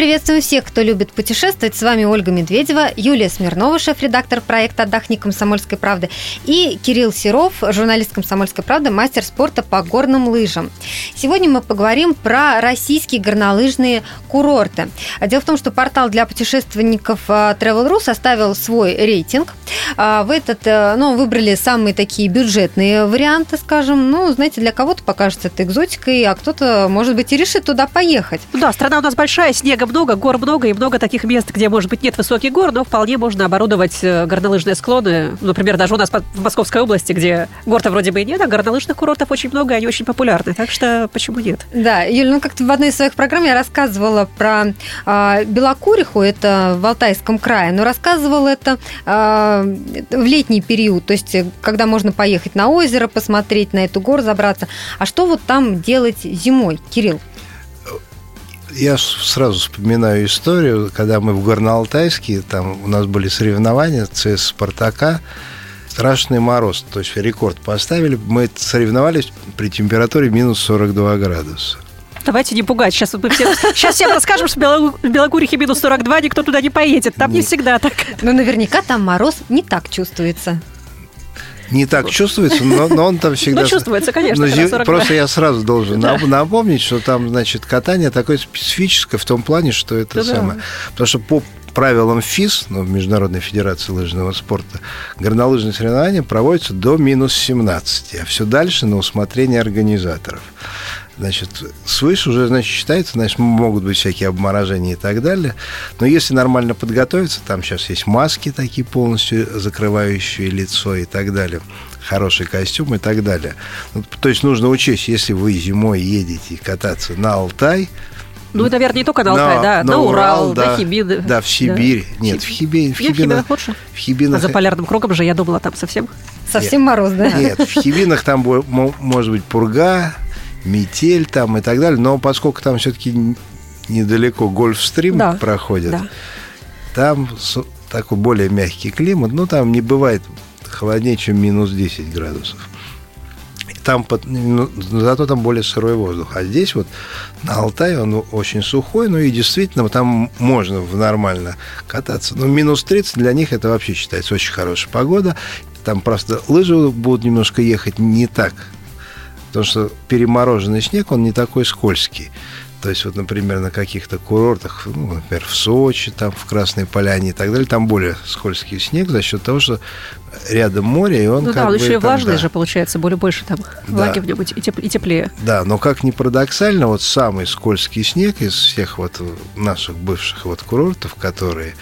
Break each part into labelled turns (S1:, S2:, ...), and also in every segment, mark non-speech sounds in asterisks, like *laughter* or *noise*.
S1: Мы приветствуем всех, кто любит путешествовать. С вами Ольга Медведева, Юлия Смирнова, шеф-редактор проекта «Отдохни Комсомольской правды» и Кирилл Серов, журналист «Комсомольской правды», мастер спорта по горным лыжам. Сегодня мы поговорим про российские горнолыжные курорты. Дело в том, что портал для путешественников э, Travel.ru составил свой рейтинг. А, в этот, э, ну, выбрали самые такие бюджетные варианты, скажем. Ну, знаете, для кого-то покажется это экзотикой, а кто-то, может быть, и решит туда поехать.
S2: Ну да, страна у нас большая, снег снега много, гор много и много таких мест, где, может быть, нет высоких гор, но вполне можно оборудовать э, горнолыжные склоны. Например, даже у нас в Московской области, где гор-то вроде бы и нет, а горнолыжных курортов очень много, и они очень популярны. Так что почему нет?
S1: Да, Юль, ну как-то в одной из своих программ я рассказывала про э, Белокуриху, это в Алтайском крае, но рассказывала это э, в летний период, то есть когда можно поехать на озеро, посмотреть на эту гору, забраться. А что вот там делать зимой, Кирилл?
S3: Я сразу вспоминаю историю, когда мы в Горно-Алтайске, там у нас были соревнования ЦС «Спартака», страшный мороз, то есть рекорд поставили. Мы соревновались при температуре минус 42 градуса.
S2: Давайте не пугать. Сейчас, мы все, сейчас всем расскажем, что в Белогорихе минус 42, никто туда не поедет. Там не, не всегда так.
S1: Но наверняка там мороз не так чувствуется
S3: не так чувствуется, но, но он там всегда...
S2: Ну, чувствуется, конечно.
S3: Но, просто я сразу должен да. напомнить, что там, значит, катание такое специфическое в том плане, что это да, самое... Потому что по правилам ФИС, ну, Международной Федерации лыжного спорта, горнолыжные соревнования проводятся до минус 17, а все дальше на усмотрение организаторов. Значит, свыше уже, значит, считается, значит, могут быть всякие обморожения и так далее. Но если нормально подготовиться, там сейчас есть маски такие полностью закрывающие лицо и так далее хороший костюм и так далее. Ну, то есть нужно учесть, если вы зимой едете кататься на Алтай,
S2: ну, наверное, не только на Алтай, на, да, на, на Урал, Урал да, на Хибин.
S3: Да, в Сибирь. Да. Нет, в Хибин. В Хибинах,
S2: в Хибинах. А за полярным кругом же, я думала, там совсем...
S1: Совсем Нет. мороз, да?
S3: Нет, в Хибинах там может быть пурга, метель там и так далее. Но поскольку там все-таки недалеко гольфстрим да. проходит, да. там такой более мягкий климат, ну там не бывает холоднее, чем минус 10 градусов. Там ну, зато там более сырой воздух. А здесь вот на Алтае он очень сухой, ну и действительно там можно нормально кататься. Но минус 30 для них это вообще считается очень хорошая погода. Там просто лыжи будут немножко ехать не так Потому что перемороженный снег, он не такой скользкий. То есть, вот, например, на каких-то курортах, ну, например, в Сочи, там, в Красной Поляне и так далее, там более скользкий снег за счет того, что рядом море, и он
S2: ну
S3: как
S2: да,
S3: он
S2: бы, еще и влажный да. же получается, более больше там влаги да. в нем и, теп- и теплее.
S3: Да, но как ни парадоксально, вот самый скользкий снег из всех вот наших бывших вот курортов, которые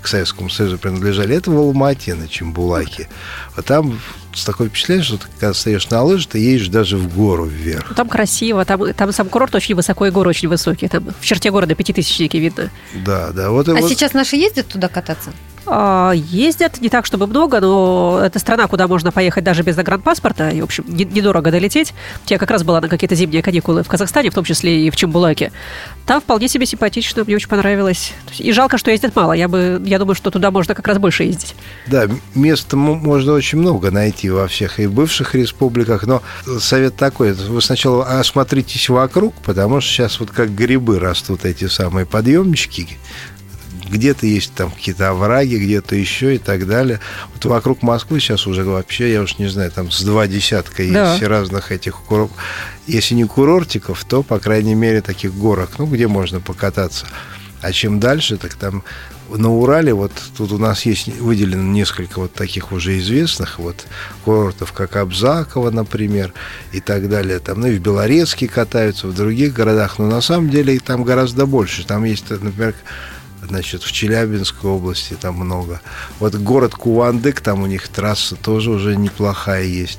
S3: к Советскому Союзу принадлежали, это в Алмате на Чембулаке. Вот там такое впечатление, что ты, когда стоишь на лыжах, ты едешь даже в гору вверх.
S2: Там красиво, там, там сам курорт очень высоко и горы очень высокие. Там в черте города пятитысячники видно.
S3: Да, да. Вот,
S1: а
S3: вот...
S1: сейчас наши ездят туда кататься?
S2: А, ездят не так, чтобы много, но это страна, куда можно поехать даже без загранпаспорта, и, в общем, недорого долететь. Я как раз была на какие-то зимние каникулы в Казахстане, в том числе и в Чембулаке. Там вполне себе симпатично, мне очень понравилось. И жалко, что ездят мало. Я, бы, я думаю, что туда можно как раз больше ездить.
S3: Да, места можно очень много найти во всех и бывших республиках, но совет такой, вы сначала осмотритесь вокруг, потому что сейчас вот как грибы растут эти самые подъемнички, где-то есть там какие-то овраги, где-то еще и так далее. Вот вокруг Москвы сейчас уже вообще, я уж не знаю, там с два десятка да. есть разных этих курортов. Если не курортиков, то, по крайней мере, таких горок, ну, где можно покататься. А чем дальше, так там на Урале, вот тут у нас есть выделено несколько вот таких уже известных вот курортов, как Абзаково, например, и так далее. Там, ну и в Белорецке катаются, в других городах, но на самом деле там гораздо больше. Там есть, например, значит, в Челябинской области там много. Вот город Кувандык, там у них трасса тоже уже неплохая есть.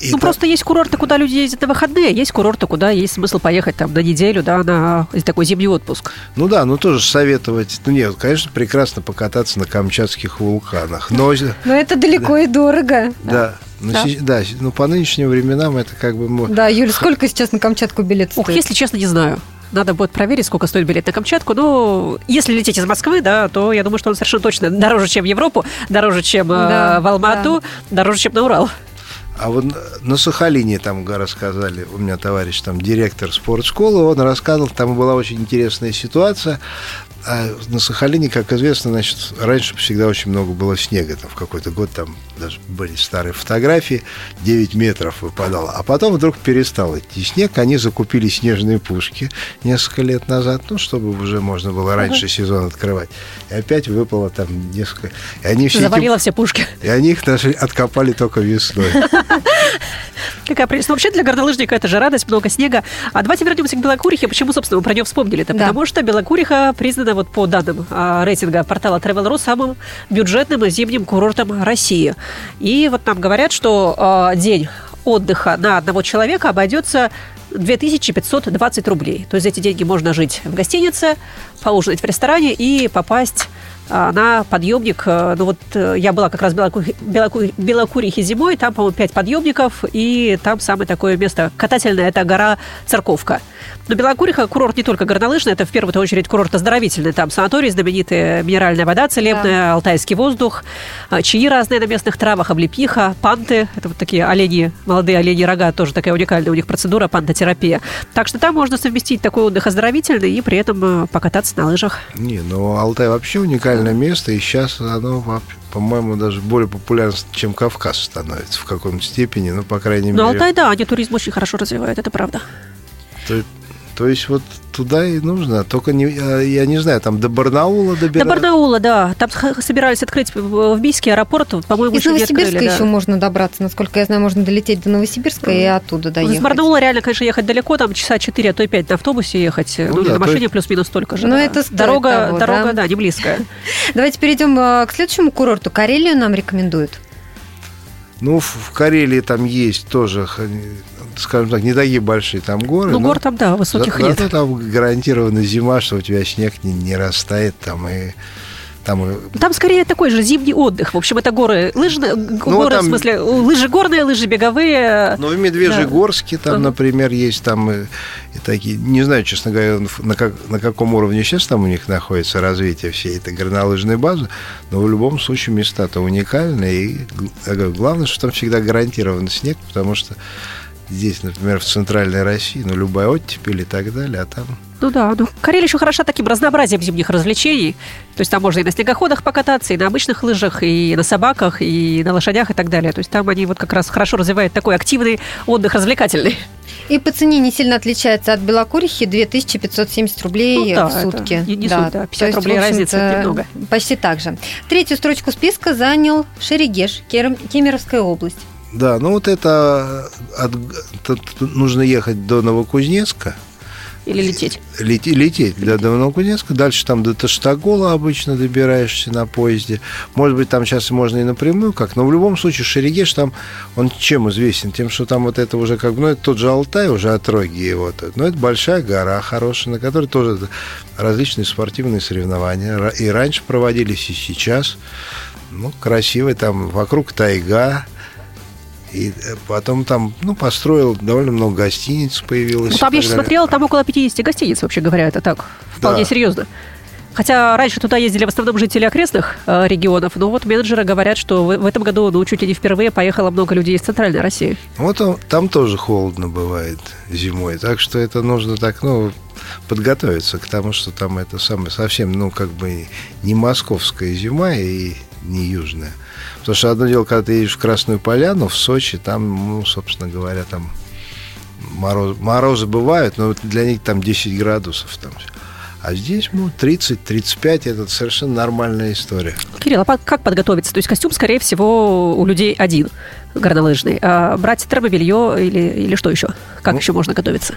S2: И ну, там... просто есть курорты, куда люди ездят на выходные, есть курорты, куда есть смысл поехать там на неделю, да, на такой зимний отпуск.
S3: Ну да, ну тоже советовать. Ну нет, конечно, прекрасно покататься на камчатских вулканах. Но,
S1: но это далеко да. и дорого.
S3: Да. Ну, да. да, ну по нынешним временам это как бы...
S1: Да, Юль, сколько сейчас на Камчатку билет стоит?
S2: Ох, если честно, не знаю. Надо будет проверить, сколько стоит билет на Камчатку. Но если лететь из Москвы, да, то я думаю, что он совершенно точно дороже, чем в Европу, дороже, чем э, да, в Алмату, да. дороже, чем на Урал.
S3: А вот на Сахалине там рассказали, у меня товарищ там директор спортшколы, он рассказывал, там была очень интересная ситуация. А на Сахалине, как известно, значит, раньше всегда очень много было снега. Там в какой-то год там даже были старые фотографии, 9 метров выпадало. А потом вдруг перестал идти снег. Они закупили снежные пушки несколько лет назад, ну, чтобы уже можно было раньше сезон открывать. И опять выпало там несколько... И они все
S2: Завалило
S3: эти...
S2: все пушки.
S3: И они их даже откопали только весной. *laughs*
S2: Какая прелесть. Ну, вообще для горнолыжника это же радость, много снега. А давайте вернемся к Белокурихе. Почему, собственно, мы про нее вспомнили-то?
S1: Да.
S2: Потому что Белокуриха признана вот по данным а, рейтинга портала Travel.ru самым бюджетным зимним курортом России. И вот нам говорят, что а, день отдыха на одного человека обойдется 2520 рублей. То есть за эти деньги можно жить в гостинице, поужинать в ресторане и попасть на подъемник. А, Ну вот э, я была как раз в Белоку- Белоку- Белокурихе зимой, там, по-моему, пять подъемников, и там самое такое место катательное – это гора Церковка. Но Белокуриха – курорт не только горнолыжный, это в первую очередь курорт оздоровительный. Там санаторий, знаменитая минеральная вода целебная, алтайский воздух, а, чаи разные на местных травах, облепиха, панты. Это вот такие олени, молодые олени рога, тоже такая уникальная у них процедура, пантотерапия. Так что там можно совместить такой отдых оздоровительный и при этом э, покататься на лыжах.
S3: Не, ну Алтай вообще уникальное место, и сейчас оно, по-моему, даже более популярно, чем Кавказ становится в каком-то степени, ну, по крайней
S2: Но
S3: мере.
S2: Алтай, да, они туризм очень хорошо развивают, это правда.
S3: То, то есть вот туда и нужно, только не, а, я не знаю, там до Барнаула
S2: До
S3: добираться.
S2: Барнаула, да. Там собирались открыть в Бийске аэропорт, по-моему,
S1: Из Новосибирска
S2: открыли. да.
S1: еще можно добраться. Насколько я знаю, можно долететь до Новосибирска и оттуда доехать.
S2: Из Барнаула реально, конечно, ехать далеко, там часа 4, а то и 5 на автобусе ехать. Ну,
S3: Ну да,
S2: на машине
S3: есть-
S2: плюс-минус столько же.
S1: Ну,
S2: да.
S1: это
S2: дорога,
S1: того,
S2: дорога,
S1: да.
S2: да, не близкая. *laughs*
S1: Давайте перейдем э, к следующему курорту. Карелию нам рекомендуют.
S3: Ну, в, Карелии там есть тоже, скажем так, не такие большие там горы.
S2: Ну, гор там, да, высоких
S3: за-
S2: нет.
S3: зато там гарантированно зима, что у тебя снег не, не растает там и там и
S2: Там скорее такой же зимний отдых. В общем, это горы лыжные, г- горы,
S3: Ну, там-
S2: в смысле, лыжи горные, лыжи беговые.
S3: Ну, в Медвежьегорске там,
S2: Ага.
S3: например, есть там и, и такие, не знаю, честно говоря, на, как, на каком уровне сейчас там у них находится развитие всей этой горнолыжной базы, но в любом случае места-то уникальные, и говорю, главное, что там всегда гарантирован снег, потому что здесь, например, в центральной России, ну, любая оттепель и так далее, а там...
S2: Ну да, ну Карелия еще хороша таким разнообразием зимних развлечений. То есть там можно и на снегоходах покататься, и на обычных лыжах, и на собаках, и на лошадях и так далее. То есть там они вот как раз хорошо развивают такой активный отдых развлекательный.
S1: И по цене не сильно отличается от Белокурихи 2570 рублей
S2: Ну да,
S1: в сутки.
S2: это не- не суть, да, 50
S1: то есть,
S2: рублей разница, немного.
S1: Почти так же. Третью строчку списка занял Шерегеш, Кем- Кемеровская область.
S3: Да, ну вот это от- тут нужно ехать до Новокузнецка,
S2: Или лететь.
S3: Лети- лететь до, до Новокузнецка, дальше там до Таштагола обычно добираешься на поезде. Может быть, там сейчас можно и напрямую как, но в любом случае Шерегеш там, он чем известен? Тем, что там вот это уже как, бы, ну, это тот же Алтай, уже от Роги его. тут. Но это большая гора хорошая, на которой тоже различные спортивные соревнования. И раньше проводились, и сейчас. Ну, красивый там, вокруг тайга. И э, потом там, ну, построил довольно много гостиниц появилось.
S2: Ну, там, я
S3: далее.
S2: смотрела, там около 50 гостиниц, вообще говоря, это так, вполне
S3: Да.
S2: серьезно. Хотя раньше туда ездили в основном жители окрестных э, регионов, но вот менеджеры говорят, что в, в этом году, ну, чуть ли не впервые поехало много людей из центральной России.
S3: Вот там, там тоже холодно бывает зимой, так что это нужно так, ну, подготовиться к тому, что там это самое совсем, ну, как бы не московская зима и не южная. Потому что одно дело, когда ты едешь в Красную Поляну, в Сочи, там, ну, собственно говоря, там мороз, морозы бывают, но для них там 10 градусов там. А здесь, ну, 30-35, это совершенно нормальная история.
S2: Кирилл, а как подготовиться? То есть костюм, скорее всего, у людей один горнолыжный. А брать термобелье или, или что еще? Как
S3: Ну,
S2: еще можно готовиться?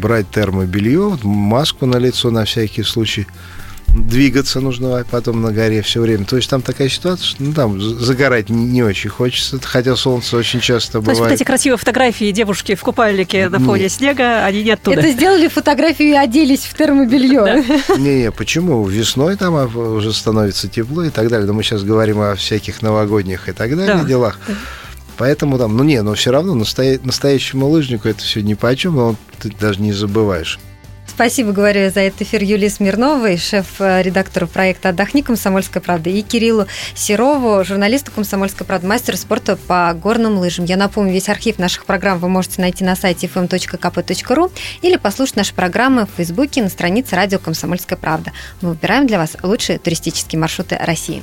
S3: брать термобелье, маску на лицо на всякий случай. Двигаться нужно потом на горе все время. То есть там такая ситуация, что ну, там загорать не, не очень хочется, хотя солнце очень часто
S2: То есть вот
S3: бывает.
S2: эти красивые фотографии девушки в купальнике на фоне
S3: Нет.
S2: снега, они не оттуда.
S1: Это сделали фотографию и оделись в термобелье.
S3: Не-не, почему? Весной там а, уже становится тепло и так далее. Но мы сейчас говорим о всяких новогодних и так далее
S2: Да.
S3: делах. Поэтому там, ну не, но все равно настоя- настоящему лыжнику это все ни по чем, но ты даже не забываешь.
S1: Спасибо, говорю за этот эфир Юлии Смирновой, шеф-редактору проекта «Отдохни. Комсомольская правда», и Кириллу Серову, журналисту «Комсомольской правды», мастеру спорта по горным лыжам. Я напомню, весь архив наших программ вы можете найти на сайте fm.kp.ru или послушать наши программы в Фейсбуке на странице радио «Комсомольская правда». Мы выбираем для вас лучшие туристические маршруты России.